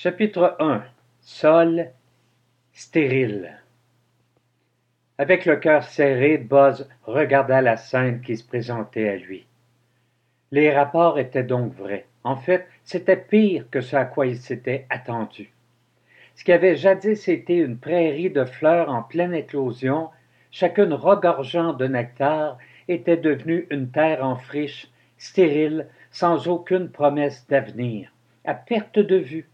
Chapitre 1 Sol stérile Avec le cœur serré, Buzz regarda la scène qui se présentait à lui. Les rapports étaient donc vrais. En fait, c'était pire que ce à quoi il s'était attendu. Ce qui avait jadis été une prairie de fleurs en pleine éclosion, chacune regorgeant de nectar, était devenue une terre en friche, stérile, sans aucune promesse d'avenir, à perte de vue,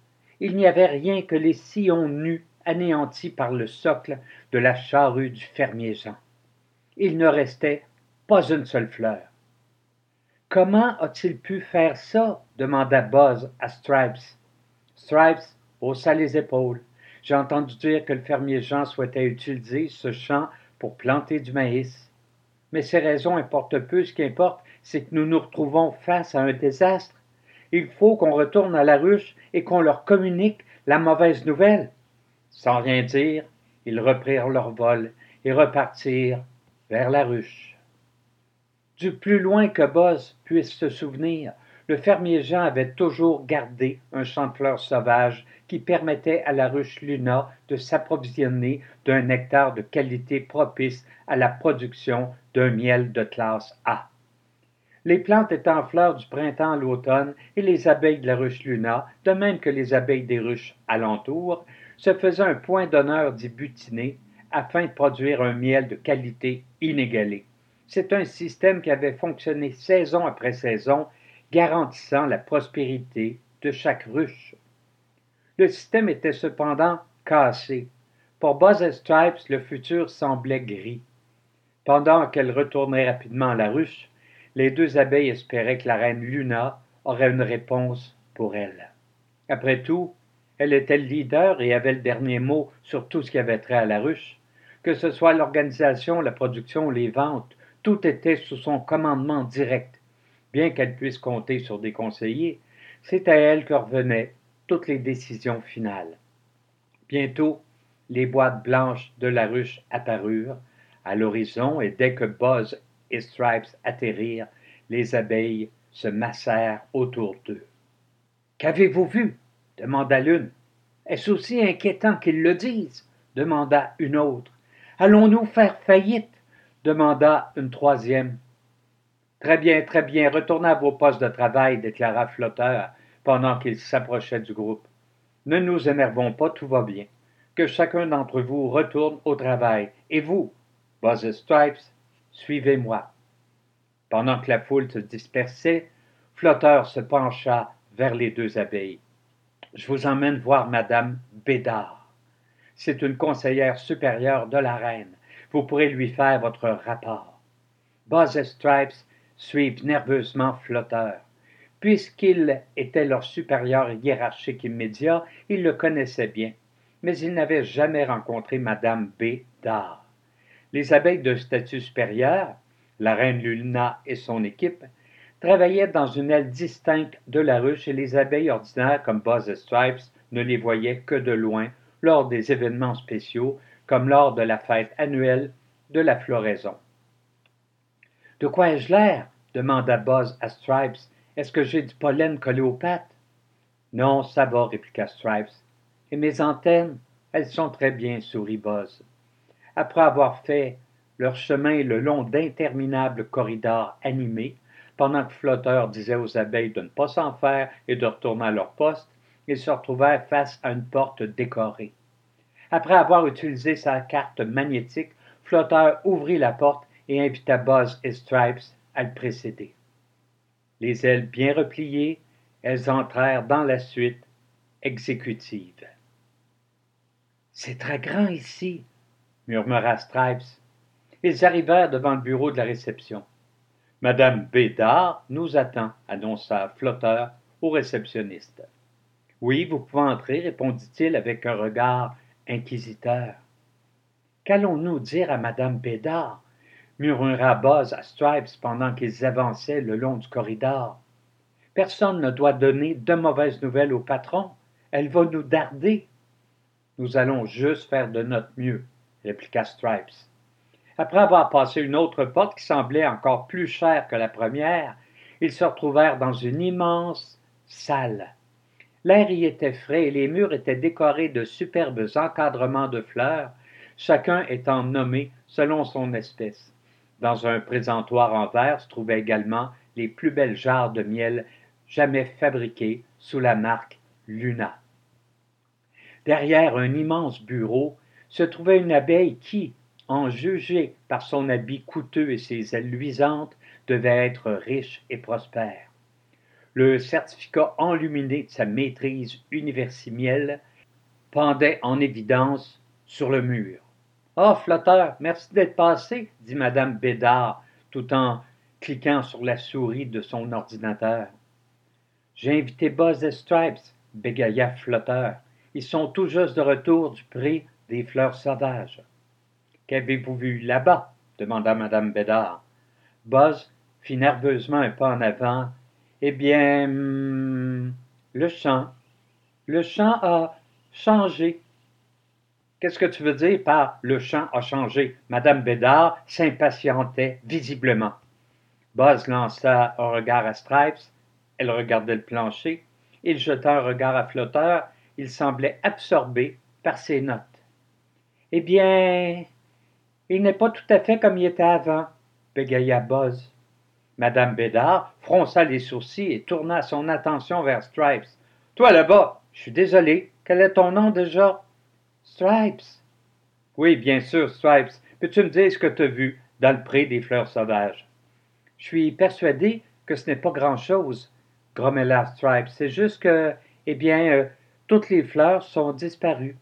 il n'y avait rien que les sillons nus anéantis par le socle de la charrue du fermier Jean. Il ne restait pas une seule fleur. Comment a-t-il pu faire ça? demanda Buzz à Stripes. Stripes haussa les épaules. J'ai entendu dire que le fermier Jean souhaitait utiliser ce champ pour planter du maïs. Mais ces raisons importent peu. Ce qui importe, c'est que nous nous retrouvons face à un désastre il faut qu'on retourne à la ruche et qu'on leur communique la mauvaise nouvelle. Sans rien dire, ils reprirent leur vol et repartirent vers la ruche. Du plus loin que Buzz puisse se souvenir, le fermier Jean avait toujours gardé un champ de fleurs sauvages qui permettait à la ruche Luna de s'approvisionner d'un nectar de qualité propice à la production d'un miel de classe A. Les plantes étaient en fleurs du printemps à l'automne, et les abeilles de la ruche Luna, de même que les abeilles des ruches alentour, se faisaient un point d'honneur d'y butiner afin de produire un miel de qualité inégalée. C'est un système qui avait fonctionné saison après saison, garantissant la prospérité de chaque ruche. Le système était cependant cassé. Pour Buzz Stripes, le futur semblait gris. Pendant qu'elle retournait rapidement à la ruche, les deux abeilles espéraient que la reine Luna aurait une réponse pour elles. Après tout, elle était le leader et avait le dernier mot sur tout ce qui avait trait à la ruche. Que ce soit l'organisation, la production les ventes, tout était sous son commandement direct. Bien qu'elle puisse compter sur des conseillers, c'est à elle que revenaient toutes les décisions finales. Bientôt, les boîtes blanches de la ruche apparurent à l'horizon et dès que Buzz Stripes atterrirent, les abeilles se massèrent autour d'eux. Qu'avez-vous vu demanda l'une. Est-ce aussi inquiétant qu'ils le disent demanda une autre. Allons-nous faire faillite demanda une troisième. Très bien, très bien, retournez à vos postes de travail, déclara Flotteur pendant qu'il s'approchait du groupe. Ne nous énervons pas, tout va bien. Que chacun d'entre vous retourne au travail. Et vous, Buzz Stripes, Suivez-moi. Pendant que la foule se dispersait, Flotteur se pencha vers les deux abeilles. Je vous emmène voir Madame Bédard. C'est une conseillère supérieure de la reine. Vous pourrez lui faire votre rapport. Buzz et Stripes suivent nerveusement Flotteur. Puisqu'il était leur supérieur hiérarchique immédiat, ils le connaissaient bien, mais ils n'avaient jamais rencontré Madame Bédard. Les abeilles de statut supérieur, la reine Luna et son équipe, travaillaient dans une aile distincte de la ruche et les abeilles ordinaires comme Buzz et Stripes ne les voyaient que de loin lors des événements spéciaux comme lors de la fête annuelle de la floraison. De quoi ai-je l'air? demanda Buzz à Stripes. Est-ce que j'ai du pollen collé aux pattes Non, ça va, répliqua Stripes. Et mes antennes Elles sont très bien, sourit Buzz après avoir fait leur chemin le long d'interminables corridors animés, pendant que Flotteur disait aux abeilles de ne pas s'en faire et de retourner à leur poste, ils se retrouvèrent face à une porte décorée. Après avoir utilisé sa carte magnétique, Flotteur ouvrit la porte et invita Buzz et Stripes à le précéder. Les ailes bien repliées, elles entrèrent dans la suite exécutive. C'est très grand ici, murmura Stripes. Ils arrivèrent devant le bureau de la réception. Madame Bédard nous attend, annonça Flotteur au réceptionniste. Oui, vous pouvez entrer, répondit-il avec un regard inquisiteur. Qu'allons-nous dire à Madame Bédard? murmura Buzz à Stripes pendant qu'ils avançaient le long du corridor. Personne ne doit donner de mauvaises nouvelles au patron. Elle va nous darder. Nous allons juste faire de notre mieux, répliqua Stripes. Après avoir passé une autre porte qui semblait encore plus chère que la première, ils se retrouvèrent dans une immense salle. L'air y était frais et les murs étaient décorés de superbes encadrements de fleurs, chacun étant nommé selon son espèce. Dans un présentoir en verre se trouvaient également les plus belles jarres de miel jamais fabriquées sous la marque Luna. Derrière un immense bureau se trouvait une abeille qui, en juger par son habit coûteux et ses ailes luisantes, devait être riche et prospère. Le certificat enluminé de sa maîtrise universimielle pendait en évidence sur le mur. Ah, flotteur, merci d'être passé, dit madame Bédard, tout en cliquant sur la souris de son ordinateur. J'ai invité Buzz et Stripes, bégaya Flotteur. Ils sont tout juste de retour du prix des fleurs sauvages. Qu'avez-vous vu là-bas? demanda madame Bédard. Buzz fit nerveusement un pas en avant. Eh bien, hmm, le champ. Le champ a changé. Qu'est-ce que tu veux dire par le champ a changé? Madame Bédard s'impatientait visiblement. Buzz lança un regard à Stripes. Elle regardait le plancher. Il jeta un regard à Flotteur. Il semblait absorbé par ses notes. Eh bien, il n'est pas tout à fait comme il était avant, bégaya Buzz. Madame Bédard fronça les sourcils et tourna son attention vers Stripes. Toi là-bas, je suis désolé. Quel est ton nom déjà? Stripes. Oui, bien sûr, Stripes. Peux-tu me dire ce que tu as vu dans le pré des fleurs sauvages? Je suis persuadé que ce n'est pas grand-chose, grommela Stripes. C'est juste que, eh bien, euh, toutes les fleurs sont disparues.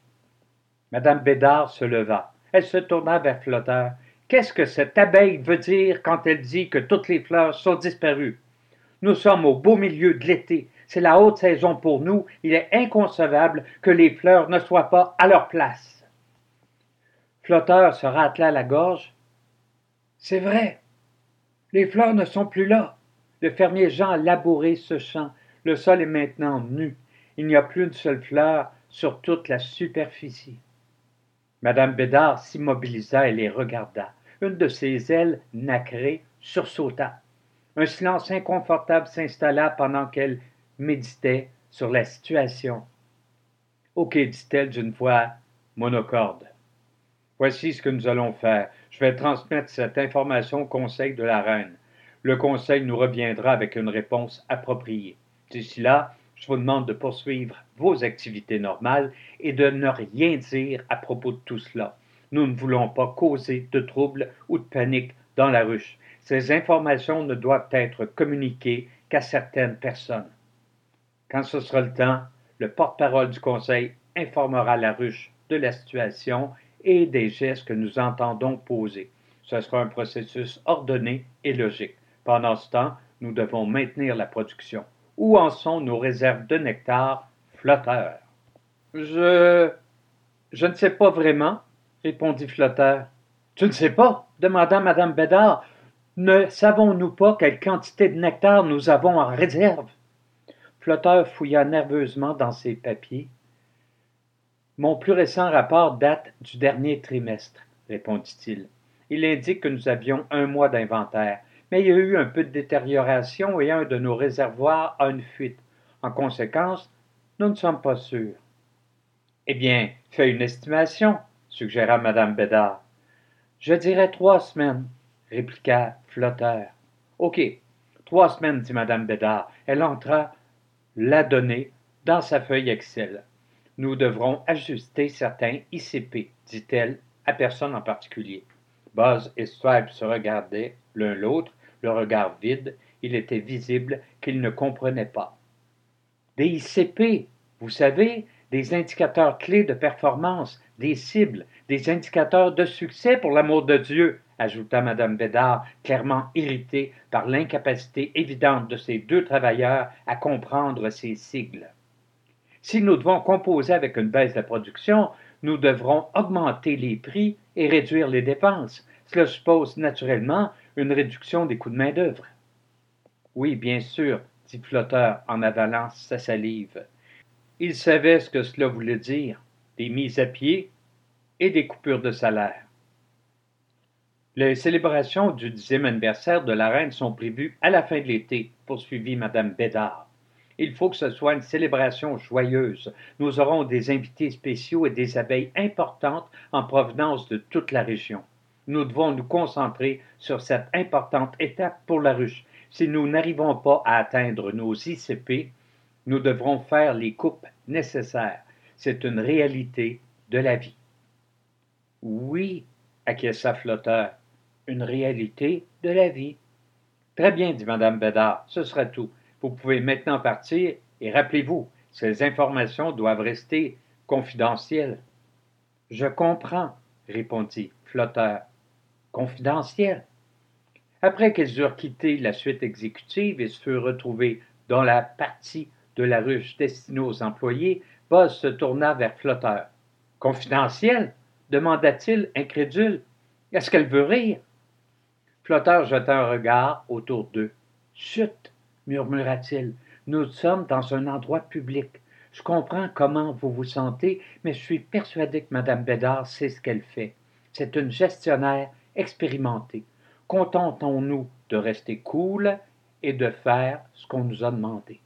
Madame Bédard se leva. Elle se tourna vers Flotteur. Qu'est-ce que cette abeille veut dire quand elle dit que toutes les fleurs sont disparues? Nous sommes au beau milieu de l'été. C'est la haute saison pour nous. Il est inconcevable que les fleurs ne soient pas à leur place. Flotteur se rattela la gorge. C'est vrai. Les fleurs ne sont plus là. Le fermier Jean a labouré ce champ. Le sol est maintenant nu. Il n'y a plus une seule fleur sur toute la superficie. Madame Bédard s'immobilisa et les regarda. Une de ses ailes nacrées sursauta. Un silence inconfortable s'installa pendant qu'elle méditait sur la situation. Ok, dit-elle d'une voix monocorde. Voici ce que nous allons faire. Je vais transmettre cette information au Conseil de la Reine. Le Conseil nous reviendra avec une réponse appropriée. D'ici là, je vous demande de poursuivre vos activités normales et de ne rien dire à propos de tout cela. Nous ne voulons pas causer de troubles ou de panique dans la ruche. Ces informations ne doivent être communiquées qu'à certaines personnes. Quand ce sera le temps, le porte-parole du Conseil informera la ruche de la situation et des gestes que nous entendons poser. Ce sera un processus ordonné et logique. Pendant ce temps, nous devons maintenir la production. Où en sont nos réserves de nectar Flotteur Je. Je ne sais pas vraiment, répondit Flotteur. Tu ne sais pas? demanda Madame Bédard. Ne savons-nous pas quelle quantité de nectar nous avons en réserve? Flotteur fouilla nerveusement dans ses papiers. Mon plus récent rapport date du dernier trimestre, répondit-il. Il indique que nous avions un mois d'inventaire mais il y a eu un peu de détérioration et un de nos réservoirs a une fuite. En conséquence, nous ne sommes pas sûrs. Eh bien, fais une estimation, suggéra Madame Bédard. Je dirais trois semaines, répliqua Flotteur. Ok, trois semaines, dit Madame Bédard. Elle entra la donnée dans sa feuille Excel. Nous devrons ajuster certains ICP, dit-elle à personne en particulier. Buzz et Stripe se regardaient l'un l'autre le regard vide, il était visible qu'il ne comprenait pas. Des ICP, vous savez, des indicateurs clés de performance, des cibles, des indicateurs de succès pour l'amour de Dieu, ajouta Mme Bédard, clairement irritée par l'incapacité évidente de ces deux travailleurs à comprendre ces sigles. Si nous devons composer avec une baisse de production, nous devrons augmenter les prix et réduire les dépenses. Cela suppose naturellement une réduction des coûts de main-d'œuvre. Oui, bien sûr, dit Flotteur en avalant sa salive. Il savait ce que cela voulait dire des mises à pied et des coupures de salaire. Les célébrations du dixième anniversaire de la reine sont prévues à la fin de l'été, poursuivit Madame Bédard. Il faut que ce soit une célébration joyeuse. Nous aurons des invités spéciaux et des abeilles importantes en provenance de toute la région. Nous devons nous concentrer sur cette importante étape pour la ruche. Si nous n'arrivons pas à atteindre nos ICP, nous devrons faire les coupes nécessaires. C'est une réalité de la vie. Oui, acquiesça Flotteur, une réalité de la vie. Très bien, dit Madame Bédard, ce sera tout. Vous pouvez maintenant partir et rappelez-vous, ces informations doivent rester confidentielles. Je comprends, répondit Flotteur. Confidentiel. Après qu'ils eurent quitté la suite exécutive et se furent retrouvés dans la partie de la ruche destinée aux employés, Buzz se tourna vers Flotteur. Confidentiel demanda-t-il, incrédule. Est-ce qu'elle veut rire Flotteur jeta un regard autour d'eux. Chut murmura-t-il. Nous sommes dans un endroit public. Je comprends comment vous vous sentez, mais je suis persuadé que Mme Bédard sait ce qu'elle fait. C'est une gestionnaire expérimentée. Contentons-nous de rester cool et de faire ce qu'on nous a demandé.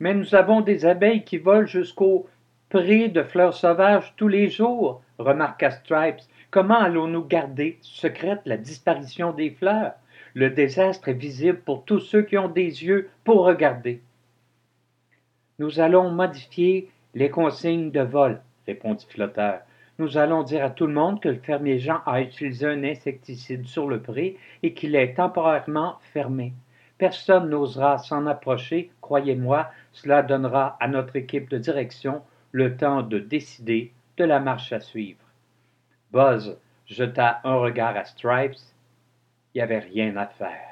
Mais nous avons des abeilles qui volent jusqu'au pré de fleurs sauvages tous les jours, remarqua Stripes. Comment allons-nous garder secrète la disparition des fleurs? Le désastre est visible pour tous ceux qui ont des yeux pour regarder. Nous allons modifier les consignes de vol, répondit Flotteur. Nous allons dire à tout le monde que le fermier Jean a utilisé un insecticide sur le pré et qu'il est temporairement fermé. Personne n'osera s'en approcher, croyez-moi, cela donnera à notre équipe de direction le temps de décider de la marche à suivre. Buzz jeta un regard à Stripes. Il n'y avait rien à faire.